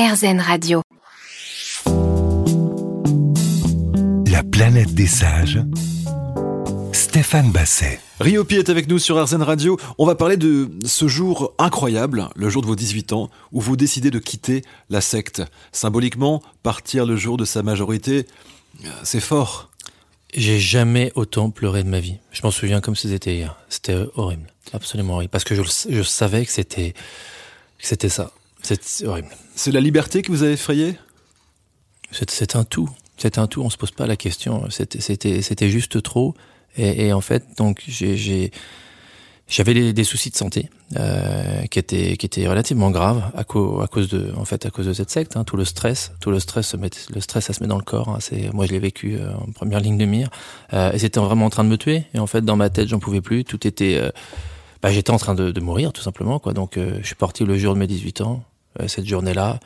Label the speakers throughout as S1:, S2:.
S1: RZN Radio.
S2: La planète des sages. Stéphane Basset.
S3: Riopi est avec nous sur RZN Radio. On va parler de ce jour incroyable, le jour de vos 18 ans, où vous décidez de quitter la secte. Symboliquement, partir le jour de sa majorité, c'est fort.
S4: J'ai jamais autant pleuré de ma vie. Je m'en souviens comme si c'était hier. C'était horrible, absolument horrible, parce que je, je savais que c'était que c'était ça. C'est horrible.
S3: C'est la liberté que vous avez effrayée?
S4: C'est un tout. C'est un tout. On se pose pas la question. C'était juste trop. Et, en fait, donc j'avais des, soucis de santé euh, qui étaient relativement graves à, cause de cette secte hein, tout le stress tout le stress se met le stress ça se met dans le corps hein, moi je l'ai vécu euh, en première ligne de mire euh, et c'était vraiment en train de me tuer et en fait dans ma tête j'en pouvais plus tout était bah, j'étais en train de, mourir tout simplement donc je suis parti le jour de mes 18 ans cette journée là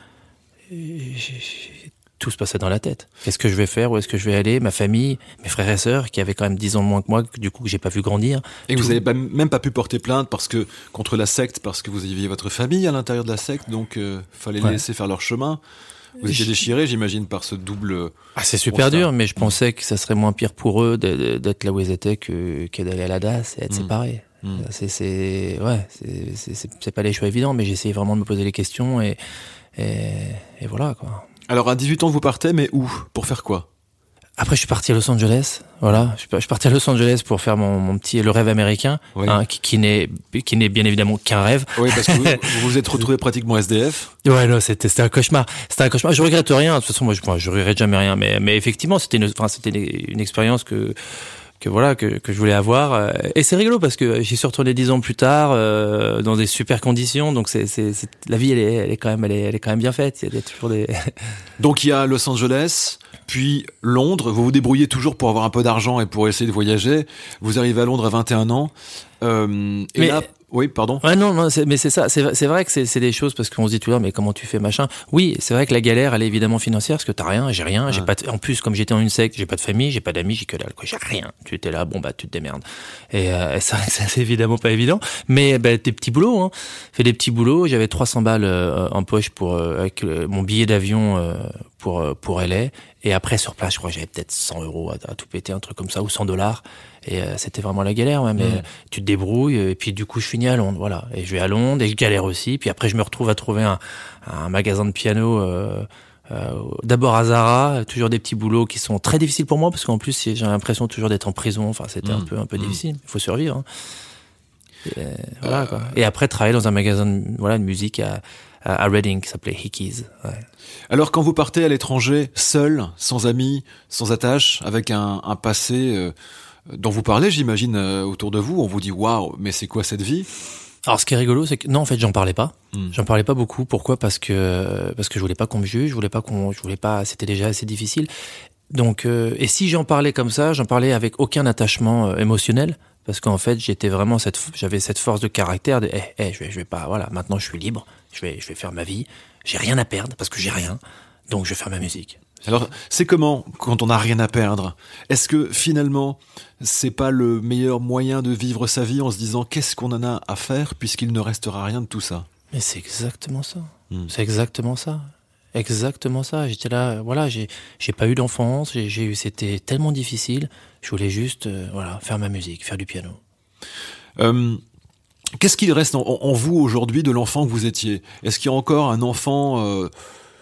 S4: tout se passait dans la tête. Qu'est-ce que je vais faire Où est-ce que je vais aller? Ma famille, mes frères et sœurs, qui avaient quand même 10 ans de moins que moi, du coup que j'ai pas vu grandir.
S3: Et tout... vous n'avez même pas pu porter plainte parce que contre la secte, parce que vous aviez votre famille à l'intérieur de la secte, donc euh, fallait ouais. les laisser faire leur chemin. Vous étiez déchiré, j'imagine, par ce double.
S4: Ah, c'est super dur, mais je pensais que ça serait moins pire pour eux d'être là où ils étaient que, que d'aller à la DAS et être mmh. séparés. Mmh. C'est ouais, c'est pas les choix évidents, mais essayé vraiment de me poser les questions et, et, et voilà quoi.
S3: Alors à 18 ans vous partez, mais où? Pour faire quoi?
S4: Après, je suis parti à Los Angeles. Voilà, je suis parti à Los Angeles pour faire mon, mon petit le rêve américain, oui. hein, qui, qui n'est qui n'est bien évidemment qu'un rêve.
S3: Oui, parce que vous vous, vous êtes retrouvé pratiquement SDF.
S4: Ouais, non, c'était c'était un cauchemar. C'était un cauchemar. Je regrette rien. De toute façon, moi, je, moi, je regrette jamais rien. Mais mais effectivement, c'était une enfin c'était une, une expérience que que voilà que, que je voulais avoir et c'est rigolo parce que j'y suis retourné dix ans plus tard euh, dans des super conditions donc c'est c'est la vie elle est elle est quand même elle est, elle est quand même bien faite il y a toujours des
S3: donc il y a Los Angeles puis Londres vous vous débrouillez toujours pour avoir un peu d'argent et pour essayer de voyager vous arrivez à Londres à 21 ans euh, et
S4: Mais...
S3: là oui, pardon.
S4: Ouais, non, non mais c'est ça. C'est vrai que c'est des choses parce qu'on se dit toujours, mais comment tu fais machin Oui, c'est vrai que la galère, elle est évidemment financière parce que t'as rien, j'ai rien, j'ai pas. De, en plus, comme j'étais en une secte, j'ai pas de famille, j'ai pas d'amis, j'ai que dalle, quoi. J'ai rien. Tu étais là, bon bah tu te démerdes. Et euh, ça, c'est évidemment pas évident. Mais bah, des petits boulots, hein. Fais des petits boulots. J'avais 300 balles euh, en poche pour euh, avec mon billet d'avion euh, pour pour LA. Et après sur place, je crois que j'avais peut-être 100 euros à, à, tout péter, un truc comme ça, ou 100 dollars. Et euh, c'était vraiment la galère, ouais, mais mmh. tu te débrouilles. Et puis du coup, je finis à Londres, voilà. Et je vais à Londres et je galère aussi. Puis après, je me retrouve à trouver un, un magasin de piano. Euh, euh, d'abord à Zara, toujours des petits boulots qui sont très difficiles pour moi parce qu'en plus j'ai l'impression toujours d'être en prison. Enfin, c'était mmh. un peu un peu mmh. difficile. Il faut survivre. Hein. Et, voilà, quoi. et après travailler dans un magasin de, voilà de musique à à Reading qui s'appelait Hickeys. Ouais.
S3: Alors quand vous partez à l'étranger, seul, sans amis, sans attache, avec un, un passé euh, dont vous parlez, j'imagine, euh, autour de vous, on vous dit waouh, mais c'est quoi cette vie?
S4: Alors ce qui est rigolo, c'est que non, en fait, j'en parlais pas. Mm. J'en parlais pas beaucoup. Pourquoi? Parce que parce que je voulais pas qu'on me juge, je voulais pas qu'on, je voulais pas. C'était déjà assez difficile. Donc, euh, et si j'en parlais comme ça, j'en parlais avec aucun attachement euh, émotionnel, parce qu'en fait, j'étais vraiment cette, j'avais cette force de caractère de, eh, hey, hey, je vais, je vais pas, voilà, maintenant je suis libre, je vais, je vais faire ma vie, j'ai rien à perdre parce que j'ai rien, donc je vais faire ma musique.
S3: Alors, c'est comment quand on n'a rien à perdre? Est-ce que finalement, c'est pas le meilleur moyen de vivre sa vie en se disant qu'est-ce qu'on en a à faire puisqu'il ne restera rien de tout ça?
S4: Mais c'est exactement ça. Hmm. C'est exactement ça. Exactement ça. J'étais là, voilà, j'ai j'ai pas eu d'enfance, j'ai eu, c'était tellement difficile. Je voulais juste, euh, voilà, faire ma musique, faire du piano.
S3: Euh, Qu'est-ce qu'il reste en, vous aujourd'hui de l'enfant que vous étiez? Est-ce qu'il y a encore un enfant euh,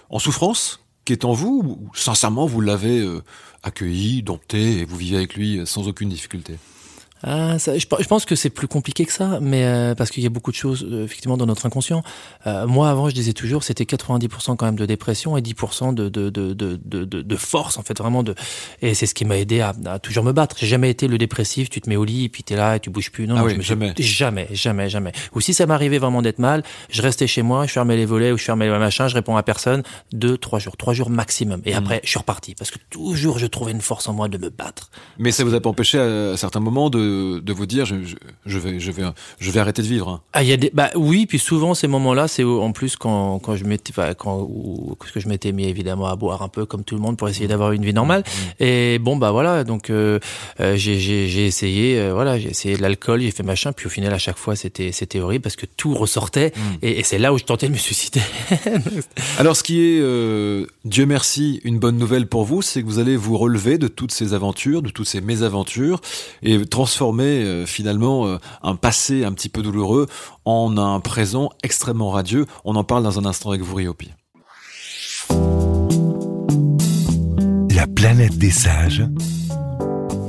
S3: en souffrance qui est en vous ou sincèrement vous l'avez euh, accueilli, dompté et vous vivez avec lui sans aucune difficulté?
S4: Ah, ça, je, je, pense que c'est plus compliqué que ça, mais euh, parce qu'il y a beaucoup de choses euh, effectivement dans notre inconscient. Euh, moi, avant, je disais toujours, c'était 90% quand même de dépression et 10% de de, de, de, de, de force, en fait, vraiment de. Et c'est ce qui m'a aidé à, à, toujours me battre. J'ai jamais été le dépressif. Tu te mets au lit et puis t'es là et tu bouges plus. Non,
S3: ah
S4: non
S3: oui,
S4: je me
S3: jamais.
S4: jamais, jamais, jamais. Ou si ça m'arrivait vraiment d'être mal, je restais chez moi, je fermais les volets ou je fermais les machins, je réponds à personne. Deux, trois jours, trois jours maximum. Et mmh. après, je suis reparti parce que toujours je trouvais une force en moi de me battre.
S3: Mais ça vous a pas empêché à certains moments de de, de vous dire je, je, vais je vais je vais arrêter de vivre. hein.
S4: Ah, y a des, bah oui, puis souvent ces moments-là, c'est en plus quand, quand je m'étais, quand, ou, que je m'étais mis évidemment à boire un peu comme tout le monde pour essayer d'avoir une vie normale. Et bon, bah voilà, donc euh, euh, j'ai, j'ai, j'ai essayé, euh, voilà, j'ai essayé de l'alcool, j'ai fait machin, puis au final à chaque fois c'était, c'était horrible parce que tout ressortait, et, et c'est là où je tentais de me suicider.
S3: Alors, ce qui est, euh, Dieu merci, une bonne nouvelle pour vous, c'est que vous allez vous relever de toutes ces aventures, de toutes ces mésaventures, et transformer euh, finalement euh, un passé un petit peu douloureux en un présent extrêmement radieux. On en parle dans un instant avec vous, Riopi.
S2: La planète des sages.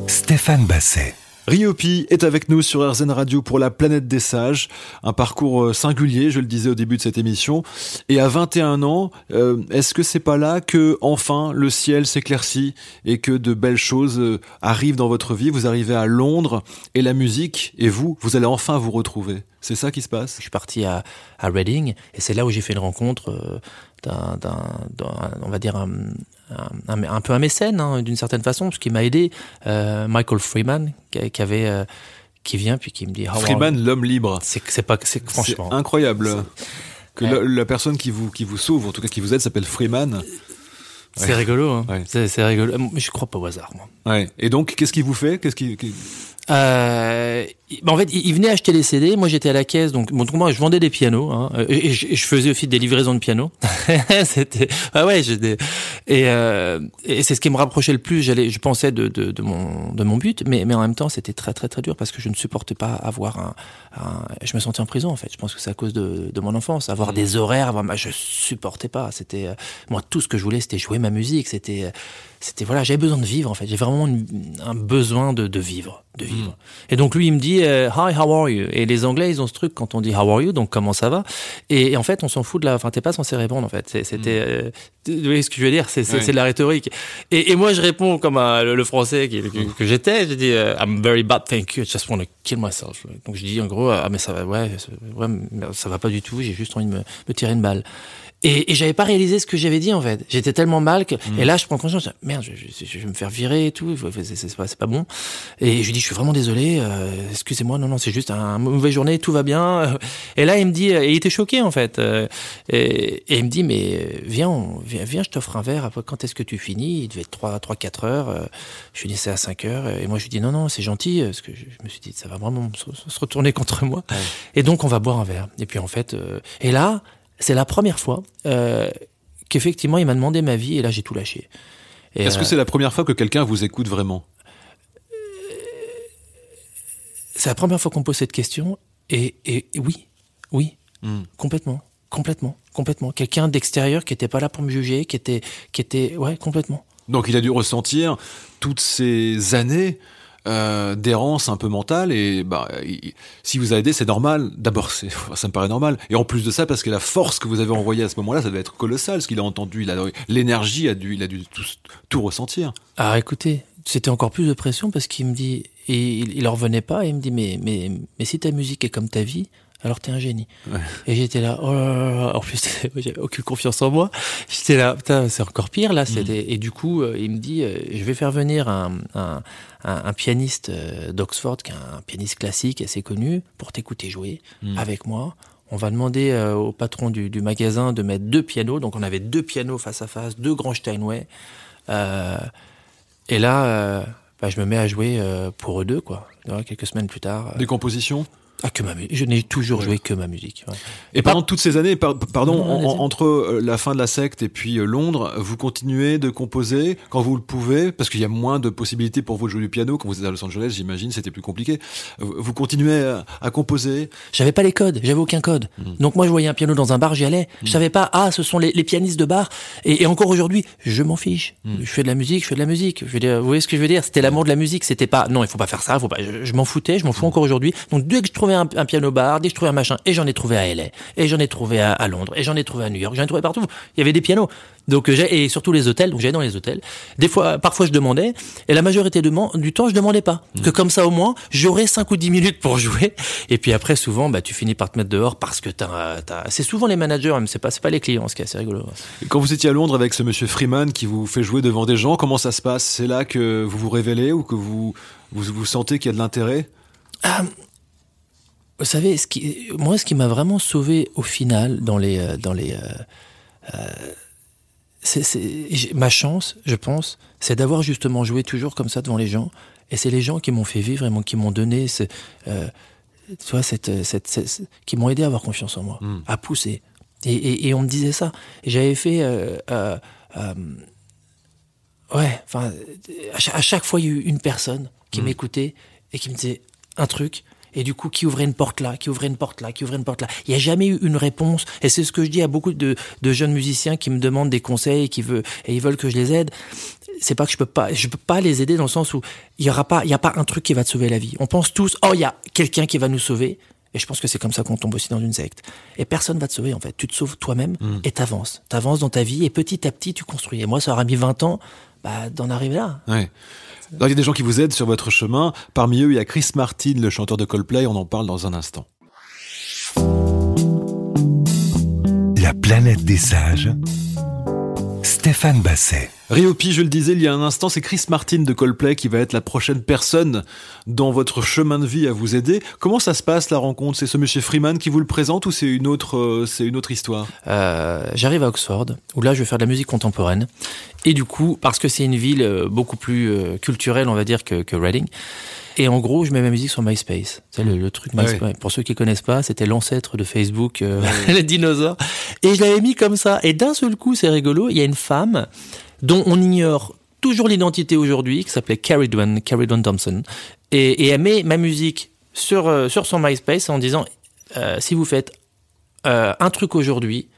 S2: Stéphane Basset.
S3: Riopi est avec nous sur RZN Radio pour la planète des sages, un parcours euh, singulier, je le disais au début de cette émission. Et à 21 ans, euh, est-ce que c'est pas là que enfin le ciel s'éclaircit et que de belles choses euh, arrivent dans votre vie? Vous arrivez à Londres et la musique et vous, vous allez enfin vous retrouver. C'est ça qui se passe
S4: Je suis parti à, à Reading et c'est là où j'ai fait une rencontre euh, d'un, on va dire un, un, un- un peu un mécène hein, d'une certaine façon, parce qu'il m'a aidé, euh, Michael Freeman, qui, qui avait, euh, qui vient puis qui me dit,
S3: Freeman, l'homme libre.
S4: c'est pas, c'est franchement.
S3: incroyable. Que
S4: Ouais.
S3: la, la personne qui vous, qui vous sauve, en tout cas qui vous aide, s'appelle Freeman.
S4: C'est rigolo, hein.
S3: Ouais.
S4: C'est, rigolo. Je crois pas au hasard, moi.
S3: Ouais. Et donc, qu'est-ce qu'il vous fait? Qu'est-ce qui, qui-
S4: Euh, bah, en fait, il il venait acheter les CD. Moi, j'étais à la caisse, donc bon, donc moi, je vendais des pianos hein, et, et je, faisais aussi des livraisons de pianos. C'était ah ouais, j'étais et, euh, et c'est ce qui me rapprochait le plus. J'allais, je pensais de, de, de mon de mon but, mais mais en même temps, c'était très très très dur parce que je ne supportais pas avoir un, un- je me sentais en prison en fait. Je pense que c'est à cause de, de mon enfance, avoir des horaires, avoir, bah, je supportais pas. C'était euh, moi tout ce que je voulais, c'était jouer ma musique. C'était euh, c'était voilà, j'avais besoin de vivre en fait. J'ai vraiment une- un besoin de, de vivre, de vivre. Et donc lui, il me dit euh, Hi, how are you? Et les Anglais, ils ont ce truc quand on dit How are you, donc comment ça va? Et, et en fait, on s'en fout de la. Enfin, t'es pas censé répondre en fait. C'était, euh, vous voyez ce que je veux dire? C'est de la rhétorique. Et, et moi, je réponds comme le, le français qui, que, que j'étais. Je dis euh, I'm very bad, thank you. I just want to kill myself. Donc je dis en gros ah mais ça va, ouais, ouais, ça va pas du tout. J'ai juste envie de me, me tirer une balle. Et, et j'avais pas réalisé ce que j'avais dit en fait. J'étais tellement mal que et là je prends conscience. Merde, je, je- je vais me faire virer et tout. C'est pas, c'est pas bon. Et je lui dis je suis vraiment désolé. euh, Excusez-moi. Non non c'est juste un mauvaise journée. Tout va bien. Et là il me dit et il était choqué en fait. euh, Et, et il me dit mais euh, viens on- viens, viens je t'offre un verre. Après quand est-ce que tu finis? Il devait être 3 3 4 heures. euh, Je lui dis c'est à 5 heures. Et moi je lui dis non non c'est gentil parce que je, je me suis dit ça va vraiment se, se retourner contre moi. Et donc on va boire un verre. Et puis en fait euh, et là c'est la première fois euh, qu'effectivement il m'a demandé ma vie et là j'ai tout lâché.
S3: Est-ce
S4: euh,
S3: que c'est la première fois que quelqu'un vous écoute vraiment?
S4: C'est la première fois qu'on me pose cette question et, et- et oui, oui,
S3: Hmm.
S4: complètement, complètement, complètement. Quelqu'un d'extérieur qui était pas là pour me juger, qui était, qui était, ouais, complètement.
S3: Donc il a dû ressentir toutes ces années euh, d'errance un peu mentale et bah si vous a aidé c'est normal. D'abord ça me paraît normal et en plus de ça parce que la force que vous avez envoyée à ce moment-là ça devait être colossal ce qu'il a entendu il a l'énergie a dû il a dû tout, tout ressentir.
S4: Ah, écoutez, c'était encore plus de pression parce qu'il me dit, et il, en revenait pas, il me dit, mais, mais, mais si ta musique est comme ta vie, alors t'es un génie.
S3: Ouais.
S4: Et j'étais là, oh là là là. en plus, j'avais aucune confiance en moi. J'étais là, putain, c'est encore pire là. C'était, et du coup, euh, il me dit, euh, je vais faire venir un, un, un, un pianiste euh, d'Oxford, qui est un pianiste classique assez connu, pour t'écouter jouer avec moi. On va demander euh, au patron du, du magasin de mettre deux pianos. Donc on avait deux pianos face à face, deux grands Steinway. Euh, et là, euh, bah, je me mets à jouer pour eux deux, quoi. Voilà, quelques semaines plus tard.
S3: Des compositions?
S4: Ah, que ma Je n'ai toujours joué que ma musique. ouais.
S3: Et pendant toutes ces années, par- pardon,
S4: Non, non,
S3: en-
S4: allez-y.
S3: en- entre euh, la fin de la secte et puis euh, Londres, vous continuez de composer quand vous le pouvez, parce qu'il y a moins de possibilités pour vous de jouer du piano. Quand vous êtes à Los Angeles, j'imagine, c'était plus compliqué. Euh, Vous continuez à, à composer?
S4: J'avais pas les codes, j'avais aucun code. Donc moi, je voyais un piano dans un bar, j'y allais. Je savais pas, ah, ce sont les, les pianistes de bar. Et, et encore aujourd'hui, je m'en fiche. Je fais de la musique, je fais de la musique. Je veux dire, vous voyez ce que je veux dire? C'était l'amour de la musique. C'était pas, non, il faut pas faire ça. Faut pas. Je, je m'en foutais, je m'en fous encore aujourd'hui. Donc dès que je trouvais un, un piano bar, dès que je trouvais un machin, et j'en ai trouvé à LA, et j'en ai trouvé à, à Londres, et j'en ai trouvé à New York, j'en ai trouvé partout. Il y avait des pianos. Donc euh, j'ai et surtout les hôtels. Donc j'allais dans les hôtels. Des fois, parfois je demandais, et la majorité de du temps je demandais pas. Que comme ça au moins, j'aurais 5 ou 10 minutes pour jouer. Et puis après, souvent, bah tu finis par te mettre dehors parce que t'as, t'as... c'est souvent les managers, même c'est pas c'est pas les clients, ce qui est assez rigolo.
S3: Et Quand vous étiez à Londres avec ce monsieur Freeman qui vous fait jouer devant des gens, comment ça se passe? C'est là que vous vous révélez ou que vous vous, vous sentez qu'il y a de l'intérêt?
S4: Vous savez, ce qui, moi, ce qui m'a vraiment sauvé au final dans les, euh, dans les, euh, euh, c'est, ma chance, je pense, c'est d'avoir justement joué toujours comme ça devant les gens. Et c'est les gens qui m'ont fait vivre et qui m'ont donné, ce, euh, tu vois, cette, cette, cette- qui m'ont aidé à avoir confiance en moi,
S3: Mm.
S4: à pousser. Et, et, et on me disait ça. J'avais fait, euh, euh, euh, ouais, enfin, à chaque, fois, il y a eu une personne qui
S3: Mm.
S4: m'écoutait et qui me disait un truc. Et du coup, qui ouvrait une porte là, qui ouvrait une porte là, qui ouvrait une porte là. Il n'y a jamais eu une réponse. Et c'est ce que je dis à beaucoup de, de jeunes musiciens qui me demandent des conseils et qui veulent, et ils veulent que je les aide. C'est pas que je peux pas, je peux pas les aider dans le sens où il y aura pas, il y a pas un truc qui va te sauver la vie. On pense tous, oh, il y a quelqu'un qui va nous sauver. Et je pense que c'est comme ça qu'on tombe aussi dans une secte. Et personne va te sauver, en fait. Tu te sauves toi-même et t'avances. T'avances dans ta vie et petit à petit, tu construis. Et moi, ça aura mis 20 ans, bah, d'en arriver là.
S3: Ouais. Alors, il y a des gens qui vous aident sur votre chemin. Parmi eux, il y a Chris Martin, le chanteur de Coldplay. On en parle dans un instant.
S2: La planète des sages. Stéphane Basset.
S3: Riopi, je le disais il y a un instant, c'est Chris Martin de Coldplay qui va être la prochaine personne dans votre chemin de vie à vous aider. Comment ça se passe la rencontre? C'est ce monsieur Freeman qui vous le présente ou c'est une autre, euh, c'est une autre histoire?
S4: Euh, j'arrive à Oxford, où là je vais faire de la musique contemporaine. Et du coup, parce que c'est une ville euh, beaucoup plus culturelle, on va dire, que, que Reading. Et en gros, je mets ma musique sur MySpace. C'est le, le truc
S3: Ah
S4: MySpace. Pour ceux qui connaissent pas, c'était l'ancêtre de Facebook, euh, les dinosaures. Et je l'avais mis comme ça. Et d'un seul coup, c'est rigolo. Il y a une femme dont on ignore toujours l'identité aujourd'hui, qui s'appelait Carrie Dwan, Carrie Dwan Thompson. Et, et elle met ma musique sur, euh, sur son MySpace en disant, euh, si vous faites euh, un truc aujourd'hui,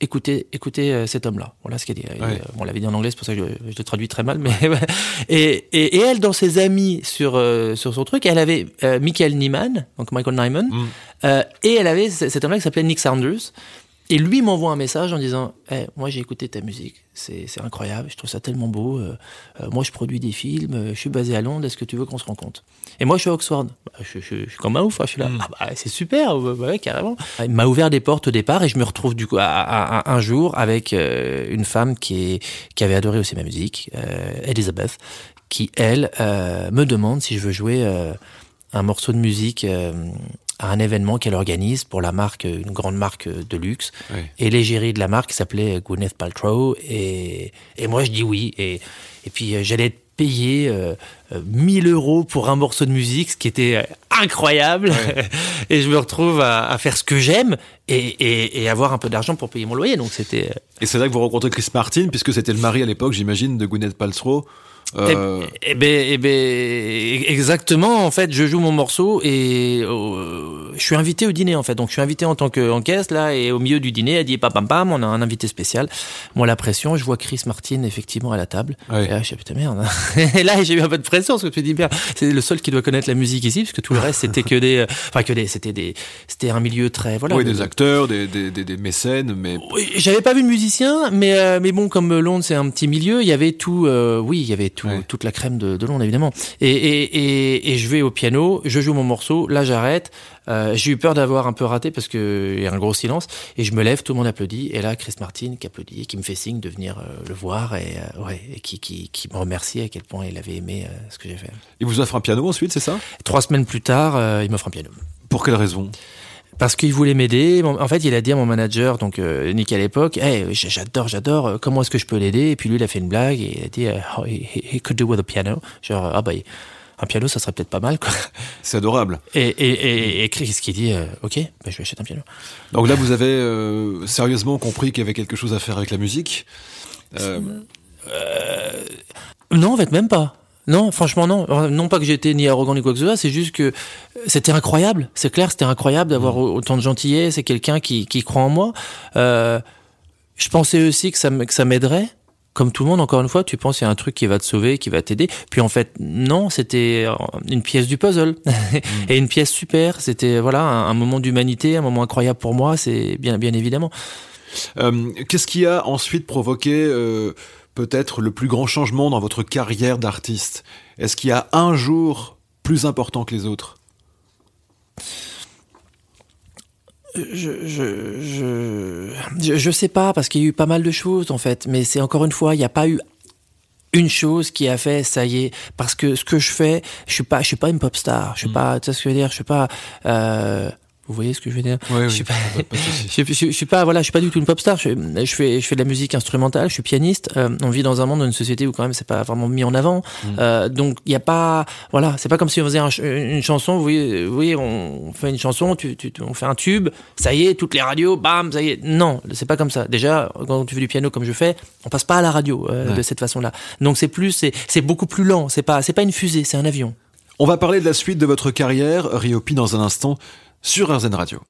S4: écoutez, écoutez cet homme-là. Voilà ce qu'elle dit.
S3: Ouais.
S4: on l'avait dit en anglais, c'est pour ça que je, je le traduis très mal. Mais et, et, et elle, dans ses amis sur sur son truc, elle avait Michael Nyman, donc Michael Nyman,
S3: Mm.
S4: et elle avait cet homme-là qui s'appelait Nick Saunders. Et lui m'envoie un message en disant Eh, Moi, j'ai écouté ta musique, c'est incroyable, je trouve ça tellement beau. euh, euh, moi, je produis des films, euh, je suis basé à Londres, est-ce que tu veux qu'on se rencontre? Et moi, je suis à Oxford. Bah, je, je- je suis comme un ouf, hein, je suis là.
S3: Mm.
S4: Ah, bah, c'est super, ouais, ouais, carrément. Il m'a ouvert des portes au départ et je me retrouve du coup à, à- à- un jour avec une femme qui, est, qui avait adoré aussi ma musique, Elizabeth, qui, elle, me demande si je veux jouer un morceau de musique. À un événement qu'elle organise pour la marque, une grande marque de luxe.
S3: Ouais.
S4: Et l'égérie de la marque s'appelait Gwyneth Paltrow. Et, et moi, je dis oui. Et, et puis, euh, j'allais être payé euh, euh, 1000 euros pour un morceau de musique, ce qui était euh, incroyable. et je me retrouve à, à faire ce que j'aime et, et, et avoir un peu d'argent pour payer mon loyer. Donc, c'était... euh,
S3: Et c'est là que vous rencontrez Chris Martin, puisque c'était le mari à l'époque, j'imagine, de Gwyneth Paltrow. Euh,
S4: Eh, eh ben, eh ben, exactement. En fait, je joue mon morceau et euh, je suis invité au dîner en fait. Donc, je suis invité en tant que en caisse là et au milieu du dîner, elle dit pam pam pam, on a un invité spécial. Moi, la pression, je vois Chris Martin effectivement à la table.
S3: Ouais.
S4: Et là, je putain merde. et là, j'ai eu un peu de pression parce que je me dis bien, c'est le seul qui doit connaître la musique ici, parce que tout le reste c'était que des, enfin que des, c'était des, c'était un milieu très voilà.
S3: oui,
S4: de-
S3: des acteurs, des, des, des, des mécènes, mais
S4: oui, J'avais pas vu de musicien, mais euh, mais bon, comme Londres c'est un petit milieu, il y avait tout. euh, oui, il y avait tout,
S3: Ouais.
S4: toute la crème de, de Londres évidemment. Et, et, et, et je vais au piano, je joue mon morceau, là j'arrête. Euh, j'ai eu peur d'avoir un peu raté parce que il y a un gros silence et je me lève, tout le monde applaudit et là Chris Martin qui applaudit, qui me fait signe de venir euh, le voir et euh, ouais et qui, qui qui me remercie à quel point il avait aimé ce que j'ai fait.
S3: il vous offre un piano ensuite, c'est ça?
S4: Trois semaines plus tard, il m'offre un piano.
S3: Pour quelle raison?
S4: Parce qu'il voulait m'aider. En fait, il a dit à mon manager, donc euh, Nick à l'époque, hey, j'adore, j'adore, comment est-ce que je peux l'aider? Et puis lui, il a fait une blague et il a dit, euh, oh, he, he could do with a piano. Genre, ah bah, un piano, ça serait peut-être pas mal, quoi.
S3: C'est adorable.
S4: Et, et, et, et Chris qui dit, euh, ok, bah, je vais acheter un piano.
S3: Donc là, vous avez euh, sérieusement compris qu'il y avait quelque chose à faire avec la musique.
S4: Non, en fait, même pas. Non, franchement, non. Non pas que j'étais ni arrogant ni quoi que ce soit, c'est juste que c'était incroyable. C'est clair, c'était incroyable d'avoir au- autant de gentillesse. C'est quelqu'un qui, qui croit en moi. Euh, je pensais aussi que ça, que ça m'aiderait. Comme tout le monde, encore une fois, tu penses qu'il y a un truc qui va te sauver, qui va t'aider. Puis en fait, non, c'était une pièce du puzzle. Et une pièce super. C'était voilà un, un moment d'humanité, un moment incroyable pour moi. C'est bien, bien évidemment.
S3: euh, Qu'est-ce qui a ensuite provoqué euh, peut-être le plus grand changement dans votre carrière d'artiste? Est-ce qu'il y a un jour plus important que les autres?
S4: Je, je, je, je, je sais pas parce qu'il y a eu pas mal de choses en fait, mais c'est encore une fois, il n'y a pas eu une chose qui a fait ça y est. Parce que ce que je fais je suis pas je suis pas une pop star. Je suis
S3: Mm.
S4: pas tu sais ce que je veux dire? Je suis pas euh, vous voyez ce que je veux dire
S3: Ouais,
S4: je suis pas
S3: Pas- pas de souci.
S4: je, je- je suis pas voilà je suis pas du tout une pop star. Je, je fais je fais de la musique instrumentale je suis pianiste. Euh, on vit dans un monde dans une société où quand même c'est pas vraiment mis en avant.
S3: Mm.
S4: Euh, donc il y a pas voilà c'est pas comme si on faisait un une chanson vous voyez, vous voyez on fait une chanson tu, tu, tu- on fait un tube ça y est toutes les radios bam ça y est. Non c'est pas comme ça. Déjà quand tu fais du piano comme je fais on passe pas à la radio euh,
S3: Ouais.
S4: de cette façon là donc c'est plus c'est c'est beaucoup plus lent. C'est pas c'est pas une fusée c'est un avion.
S3: On va parler de la suite de votre carrière, Riopi, dans un instant, sur RZN Radio.